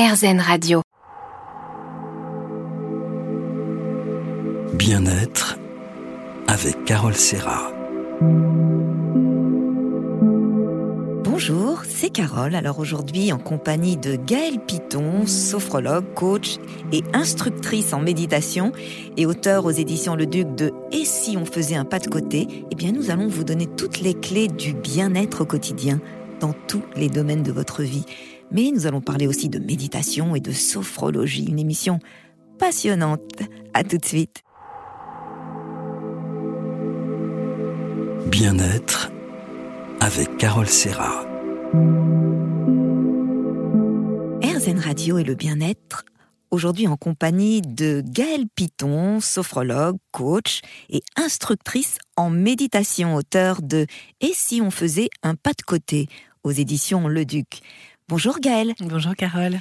RZN Radio. Bien-être avec Carole Serra. Bonjour, c'est Carole. Alors aujourd'hui, en compagnie de Gaëlle Piton, sophrologue, coach et instructrice en méditation et auteur aux éditions Le Duc de Et si on faisait un pas de côté Eh bien, nous allons vous donner toutes les clés du bien-être au quotidien dans tous les domaines de votre vie. Mais nous allons parler aussi de méditation et de sophrologie, une émission passionnante. À tout de suite. Bien-être avec Carole Serra. RZN Radio et le bien-être, aujourd'hui en compagnie de Gaëlle Piton, sophrologue, coach et instructrice en méditation, auteur de Et si on faisait un pas de côté aux éditions Le Duc. Bonjour Gaëlle. Bonjour Carole.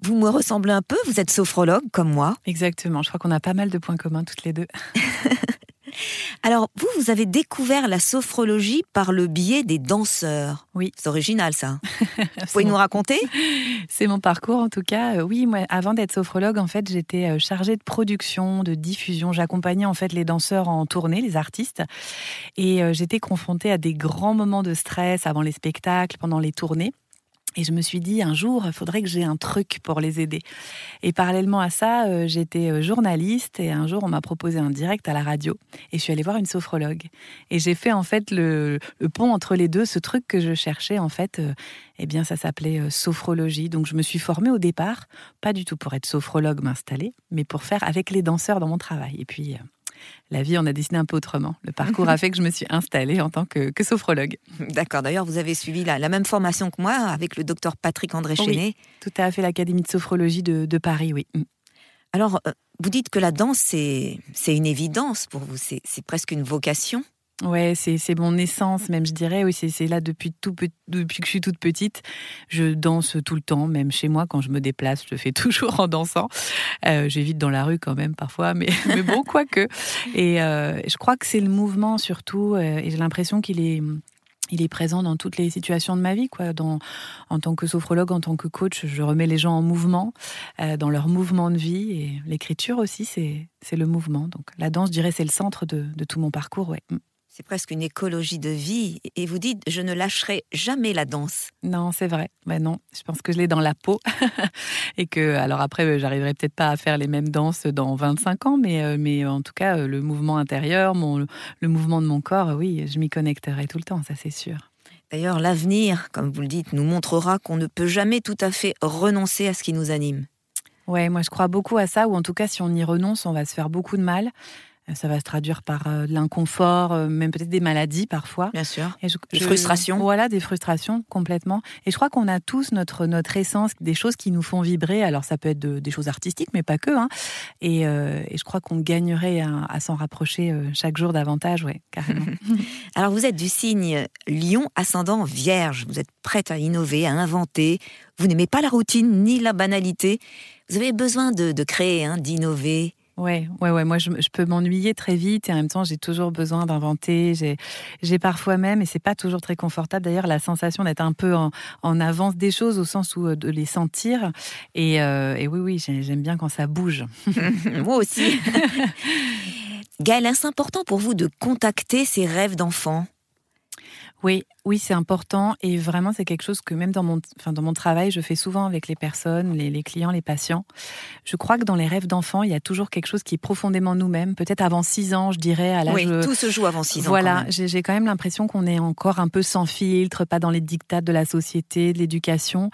Vous me ressemblez un peu, vous êtes sophrologue comme moi. Exactement, je crois qu'on a pas mal de points communs toutes les deux. Alors, vous, vous avez découvert la sophrologie par le biais des danseurs. Oui. C'est original, ça. vous pouvez nous raconter? C'est mon parcours, en tout cas. Euh, oui, moi, avant d'être sophrologue, en fait, j'étais euh, chargée de production, de diffusion. J'accompagnais, en fait, les danseurs en tournée, les artistes. Et euh, j'étais confrontée à des grands moments de stress avant les spectacles, pendant les tournées. Et je me suis dit, un jour, il faudrait que j'ai un truc pour les aider. Et parallèlement à ça, euh, j'étais euh, journaliste et un jour, on m'a proposé un direct à la radio. Et je suis allée voir une sophrologue. Et j'ai fait en fait le, pont entre les deux, ce truc que je cherchais en fait. Euh, eh bien, ça s'appelait sophrologie. Donc, je me suis formée au départ, pas du tout pour être sophrologue, m'installer, mais pour faire avec les danseurs dans mon travail. Et puis, la vie en a décidé un peu autrement. Le parcours a fait que je me suis installée en tant que, sophrologue. D'accord. D'ailleurs, vous avez suivi la, même formation que moi avec le docteur Patrick André Chenet. Oui, tout à fait, l'Académie de sophrologie de, Paris, oui. Mm. Alors, euh, vous dites que la danse, c'est une évidence pour vous, c'est presque une vocation Ouais, c'est mon essence, même je dirais. Oui, c'est là depuis tout depuis que je suis toute petite. Je danse tout le temps, même chez moi quand je me déplace, je le fais toujours en dansant. Euh, J'évite dans la rue quand même parfois, mais, mais bon, quoique. Et euh, je crois que c'est le mouvement surtout, euh, et j'ai l'impression qu'il est il est présent dans toutes les situations de ma vie. Quoi. Dans, en tant que sophrologue, en tant que coach, je remets les gens en mouvement, dans leur mouvement de vie. Et l'écriture aussi, c'est le mouvement. Donc la danse, je dirais, c'est le centre de, de, tout mon parcours. Ouais. C'est presque une écologie de vie. Et vous dites, je ne lâcherai jamais la danse. Non, c'est vrai. Ben non, je pense que je l'ai dans la peau. et que, alors après, euh, j'arriverai peut-être pas à faire les mêmes danses dans 25 ans, mais, euh, mais en tout cas, euh, le mouvement intérieur, mon, le mouvement de mon corps, oui, je m'y connecterai tout le temps, ça c'est sûr. D'ailleurs, l'avenir, comme vous le dites, nous montrera qu'on ne peut jamais tout à fait renoncer à ce qui nous anime. Ouais, moi je crois beaucoup à ça, ou en tout cas, si on y renonce, on va se faire beaucoup de mal. Ça va se traduire par euh, de l'inconfort, euh, même peut-être des maladies parfois. Bien sûr. Et des frustrations. Voilà, des frustrations complètement. Et je crois qu'on a tous notre notre essence, des choses qui nous font vibrer. Alors ça peut être des choses artistiques, mais pas que. Hein. Et, euh, et, je crois qu'on gagnerait à, s'en rapprocher chaque jour davantage, ouais, carrément. Alors vous êtes du signe Lion ascendant Vierge. Vous êtes prête à innover, à inventer. Vous n'aimez pas la routine ni la banalité. Vous avez besoin de, de créer, hein, d'innover. Ouais, ouais, ouais. Moi, je, peux m'ennuyer très vite et en même temps, j'ai toujours besoin d'inventer. J'ai parfois même, et c'est pas toujours très confortable d'ailleurs, la sensation d'être un peu en, avance des choses au sens où euh, de les sentir. Et, euh, et oui, oui, j'aime bien quand ça bouge. Moi aussi. Gaëlle, est-ce important pour vous de contacter ces rêves d'enfant oui, oui, c'est important et vraiment c'est quelque chose que même dans mon, enfin, dans mon travail, je fais souvent avec les personnes, les, clients, les patients. Je crois que dans les rêves d'enfants, il y a toujours quelque chose qui est profondément nous-mêmes. Peut-être avant six ans, je dirais à l'âge. Oui, tout se joue avant six ans. Voilà, j'ai quand même l'impression qu'on est encore un peu sans filtre, pas dans les dictats de la société, de l'éducation,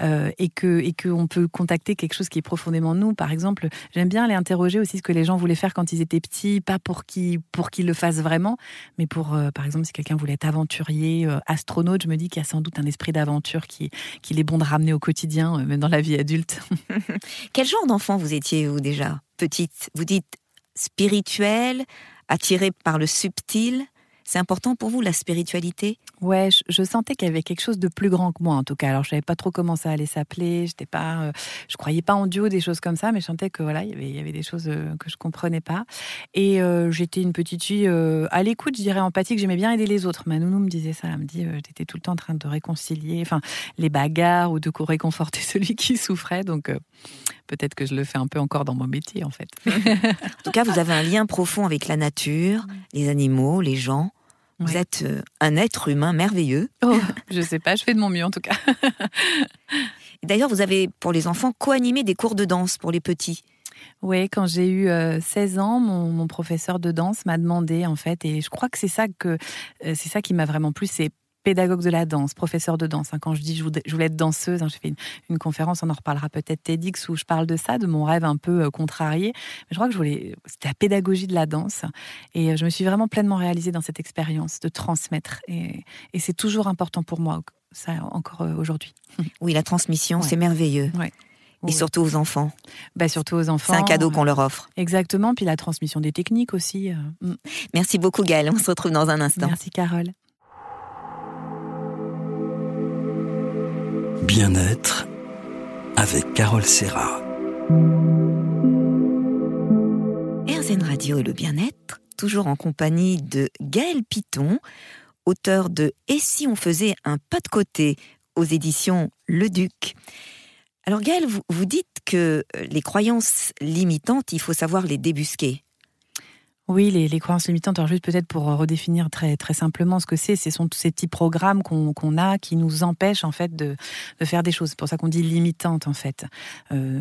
euh, et que et qu'on peut contacter quelque chose qui est profondément nous. Par exemple, j'aime bien aller interroger aussi ce que les gens voulaient faire quand ils étaient petits, pas pour qu'ils pour qu'ils le fassent vraiment, mais pour, euh, par exemple, si quelqu'un voulait être aventurier euh, astronaute, je me dis qu'il y a sans doute un esprit d'aventure qui, qu'il est bon de ramener au quotidien, euh, même dans la vie adulte. Quel genre d'enfant vous étiez, vous, déjà Petite, vous dites spirituel, attiré par le subtil? C'est important pour vous la spiritualité? Ouais, je, sentais qu'il y avait quelque chose de plus grand que moi en tout cas. Alors je savais pas trop comment ça allait s'appeler. J'étais pas, euh, je croyais pas en Dieu, des choses comme ça, mais je sentais que voilà, il y avait, il y avait des choses euh, que je comprenais pas. Et euh, j'étais une petite fille à l'écoute, je dirais empathique. J'aimais bien aider les autres. Ma nounou me disait ça. Elle me dit, j'étais tout le temps en train de réconcilier, enfin les bagarres ou de réconforter celui qui souffrait. Donc peut-être que je le fais un peu encore dans mon métier en fait. en tout cas, vous avez un lien profond avec la nature, les animaux, les gens. Vous êtes euh, un être humain merveilleux. Oh, je sais pas, je fais de mon mieux en tout cas. D'ailleurs, vous avez pour les enfants co-animé des cours de danse pour les petits. Oui, quand j'ai eu 16 euh, ans, mon, professeur de danse m'a demandé en fait, et je crois que c'est ça que euh, c'est ça qui m'a vraiment plu, c'est pédagogue de la danse, professeur de danse. Hein. Quand je dis je voulais être danseuse, hein, j'ai fait une, conférence, on en reparlera peut-être TEDx où je parle de ça, de mon rêve un peu euh, contrarié. Mais je crois que je voulais, c'était la pédagogie de la danse, et euh, je me suis vraiment pleinement réalisée dans cette expérience de transmettre. Et, c'est toujours important pour moi, ça encore euh, aujourd'hui. Oui, la transmission, c'est merveilleux. Et surtout aux enfants. Bah, surtout aux enfants. C'est un cadeau qu'on leur offre. Exactement. Puis la transmission des techniques aussi. Mm. Merci beaucoup, Gaëlle. On se retrouve dans un instant. Merci, Carole. Bien-être avec Carole Serra. RZN Radio et le bien-être, toujours en compagnie de Gaël Piton, auteur de Et si on faisait un pas de côté aux éditions Le Duc. Alors Gaël, vous, vous dites que les croyances limitantes, il faut savoir les débusquer. Oui, les, croyances limitantes, alors juste peut-être pour redéfinir très, très simplement ce que c'est, ce sont tous ces petits programmes qu'on a qui nous empêchent en fait de, de faire des choses. C'est pour ça qu'on dit limitantes en fait. Euh,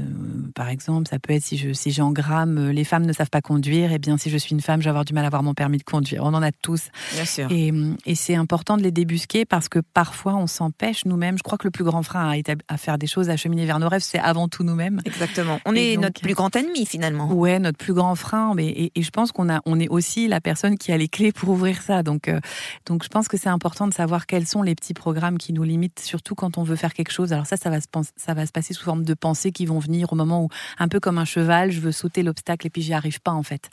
par exemple, ça peut être si je si j'engramme euh, les femmes ne savent pas conduire, et eh bien si je suis une femme, je vais avoir du mal à avoir mon permis de conduire. On en a tous. Bien sûr. Et, et c'est important de les débusquer parce que parfois on s'empêche nous-mêmes. Je crois que le plus grand frein à, à, faire des choses, à cheminer vers nos rêves, c'est avant tout nous-mêmes. Exactement. On est notre plus grand ennemi finalement. Ouais, notre plus grand frein. Mais, et, et je pense qu'on a on est aussi la personne qui a les clés pour ouvrir ça. Donc, euh, donc je pense que c'est important de savoir quels sont les petits programmes qui nous limitent, surtout quand on veut faire quelque chose. Alors ça, ça va se, ça va se passer sous forme de pensées qui vont venir au moment où, un peu comme un cheval, je veux sauter l'obstacle et puis j'y arrive pas en fait.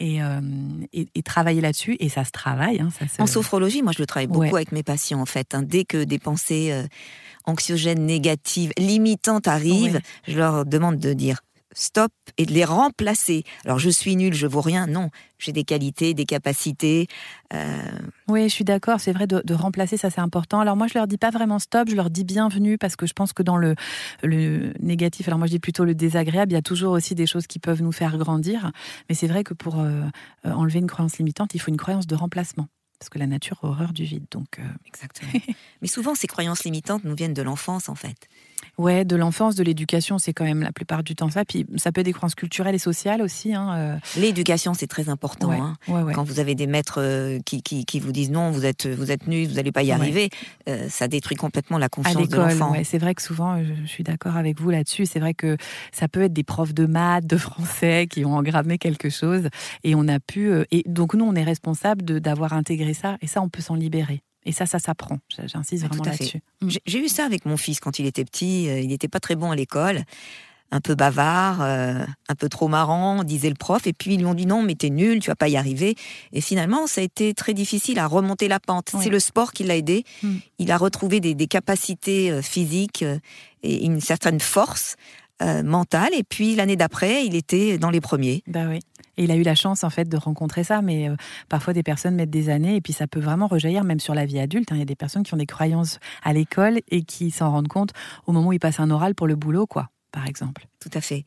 Et, euh, et, travailler là-dessus, et ça se travaille. Hein, ça En sophrologie, moi je le travaille beaucoup avec mes patients en fait. Hein. Dès que des pensées euh, anxiogènes, négatives, limitantes arrivent, je leur demande de dire stop et de les remplacer. Alors je suis nul, je vaux rien. Non, j'ai des qualités, des capacités. Euh, oui, je suis d'accord. C'est vrai de, remplacer, ça c'est important. Alors moi je leur dis pas vraiment stop, je leur dis bienvenue parce que je pense que dans le, le négatif, alors moi je dis plutôt le désagréable, il y a toujours aussi des choses qui peuvent nous faire grandir. Mais c'est vrai que pour euh, euh, enlever une croyance limitante, il faut une croyance de remplacement parce que la nature a horreur du vide. Donc, Exactement. Mais souvent, ces croyances limitantes nous viennent de l'enfance, en fait. Ouais, de l'enfance, de l'éducation, c'est quand même la plupart du temps ça. Puis ça peut être des croyances culturelles et sociales aussi. Hein, euh. L'éducation, c'est très important. hein. Quand vous avez des maîtres euh, qui, qui, vous disent non, vous êtes, vous êtes nus, vous n'allez pas y arriver, euh, ça détruit complètement la confiance de l'enfant. c'est vrai que souvent, je, suis d'accord avec vous là-dessus. C'est vrai que ça peut être des profs de maths, de français qui ont engrammé quelque chose et on a pu. et donc nous, on est responsable d'avoir intégré ça et ça, on peut s'en libérer. Et ça, ça s'apprend. J'insiste vraiment là-dessus. Mm. J'ai eu ça avec mon fils quand il était petit. Euh, il n'était pas très bon à l'école, un peu bavard, euh, un peu trop marrant, disait le prof. Et puis ils lui ont dit non, mais t'es nul, tu vas pas y arriver. Et finalement, ça a été très difficile à remonter la pente. C'est le sport qui l'a aidé. Mm. Il a retrouvé des, des capacités euh, physiques et une certaine force mentale. Et puis l'année d'après, il était dans les premiers. Bah oui. Et il a eu la chance en fait de rencontrer ça, mais euh, parfois des personnes mettent des années et puis ça peut vraiment rejaillir même sur la vie adulte. Hein. Il y a des personnes qui ont des croyances à l'école et qui s'en rendent compte au moment où ils passent un oral pour le boulot, quoi, par exemple. Tout à fait.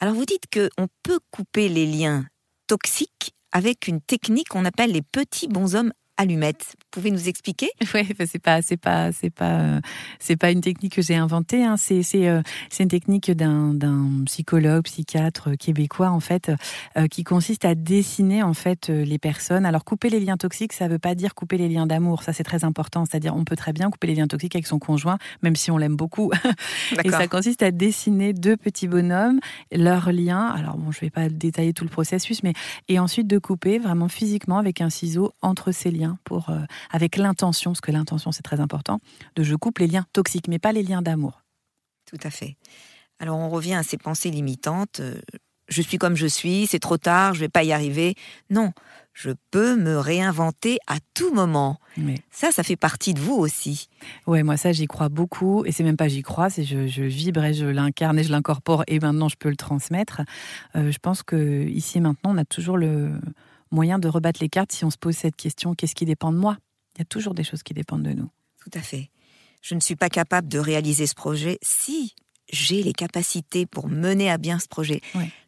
Alors vous dites qu'on peut couper les liens toxiques avec une technique qu'on appelle les petits bonshommes allumettes. Vous pouvez nous expliquer? Oui, c'est pas c'est pas c'est pas euh, c'est pas une technique que j'ai inventée. Hein. C'est c'est euh, c'est une technique d'un d'un psychologue psychiatre québécois en fait euh, qui consiste à dessiner en fait les personnes. Alors couper les liens toxiques, ça veut pas dire couper les liens d'amour. Ça c'est très important. C'est-à-dire on peut très bien couper les liens toxiques avec son conjoint, même si on l'aime beaucoup. Et ça consiste à dessiner deux petits bonhommes, leurs liens. Alors bon, je vais pas détailler tout le processus, mais et ensuite de couper vraiment physiquement avec un ciseau entre ces liens pour, euh, avec l'intention, parce que l'intention c'est très important, de je coupe les liens toxiques, mais pas les liens d'amour. Tout à fait. Alors on revient à ces pensées limitantes. Euh, je suis comme je suis, c'est trop tard, je vais pas y arriver. Non, je peux me réinventer à tout moment. Ça, ça fait partie de vous aussi. Ouais, moi ça j'y crois beaucoup et c'est même pas j'y crois, c'est je, je vibre et je l'incarne et je l'incorpore et maintenant je peux le transmettre. Euh, je pense que ici et maintenant on a toujours le moyen de rebattre les cartes si on se pose cette question qu'est-ce qui dépend de moi? Il y a toujours des choses qui dépendent de nous. Tout à fait. Je ne suis pas capable de réaliser ce projet si j'ai les capacités pour mener à bien ce projet.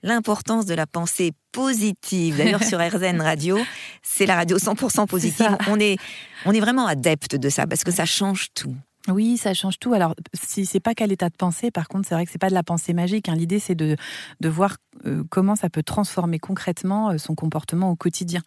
L'importance de la pensée positive. D'ailleurs, sur RZN Radio, c'est la radio 100% positive. On est, on est vraiment adepte de ça parce que ça change tout. Oui, ça change tout. Alors, si c'est pas qu'à l'état de pensée, par contre, c'est vrai que c'est pas de la pensée magique. Hein. L'idée, c'est de, de voir euh, comment ça peut transformer concrètement euh, son comportement au quotidien.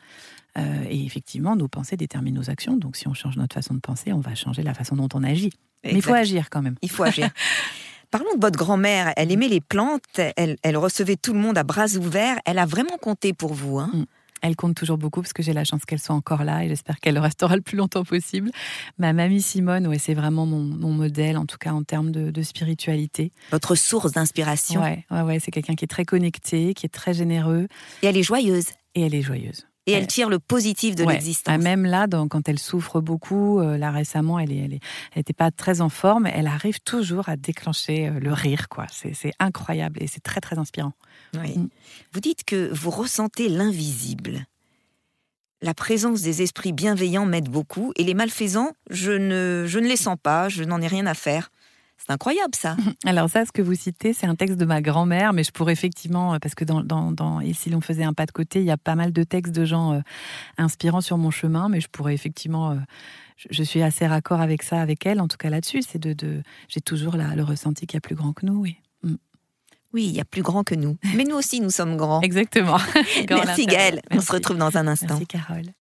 Euh, et effectivement, nos pensées déterminent nos actions. Donc, si on change notre façon de penser, on va changer la façon dont on agit. Mais il faut agir quand même. Il faut agir. Parlons de votre grand-mère. Elle aimait les plantes, elle, recevait tout le monde à bras ouverts. Elle a vraiment compté pour vous. Hein mm. Elle compte toujours beaucoup parce que j'ai la chance qu'elle soit encore là et j'espère qu'elle restera le plus longtemps possible. Ma mamie Simone, ouais, c'est vraiment mon, modèle, en tout cas en termes de, spiritualité. Votre source d'inspiration. Ouais, ouais, ouais c'est quelqu'un qui est très connecté, qui est très généreux. Et elle est joyeuse. Et elle est joyeuse. Et elle tire le positif de l'existence. Ah, même là, quand elle souffre beaucoup, euh, là récemment, elle n'était elle, pas très en forme. Elle arrive toujours à déclencher euh, le rire, quoi. C'est incroyable et c'est très très inspirant. Mm. Vous dites que vous ressentez l'invisible. La présence des esprits bienveillants m'aide beaucoup et les malfaisants, je ne, je ne les sens pas, je n'en ai rien à faire. C'est incroyable ça. Alors ça, ce que vous citez, c'est un texte de ma grand-mère, mais je pourrais effectivement, euh, parce que dans, dans, Et si l'on faisait un pas de côté, il y a pas mal de textes de gens euh, inspirants sur mon chemin, mais je pourrais effectivement... Euh, je, suis assez raccord avec ça, avec elle, en tout cas là-dessus. C'est de, de J'ai toujours la, le ressenti qu'il y a plus grand que nous, oui. Mm. Oui, il y a plus grand que nous. Mais nous aussi, nous sommes grands. Exactement. Merci Gaëlle. On se retrouve dans un instant. Merci Carole.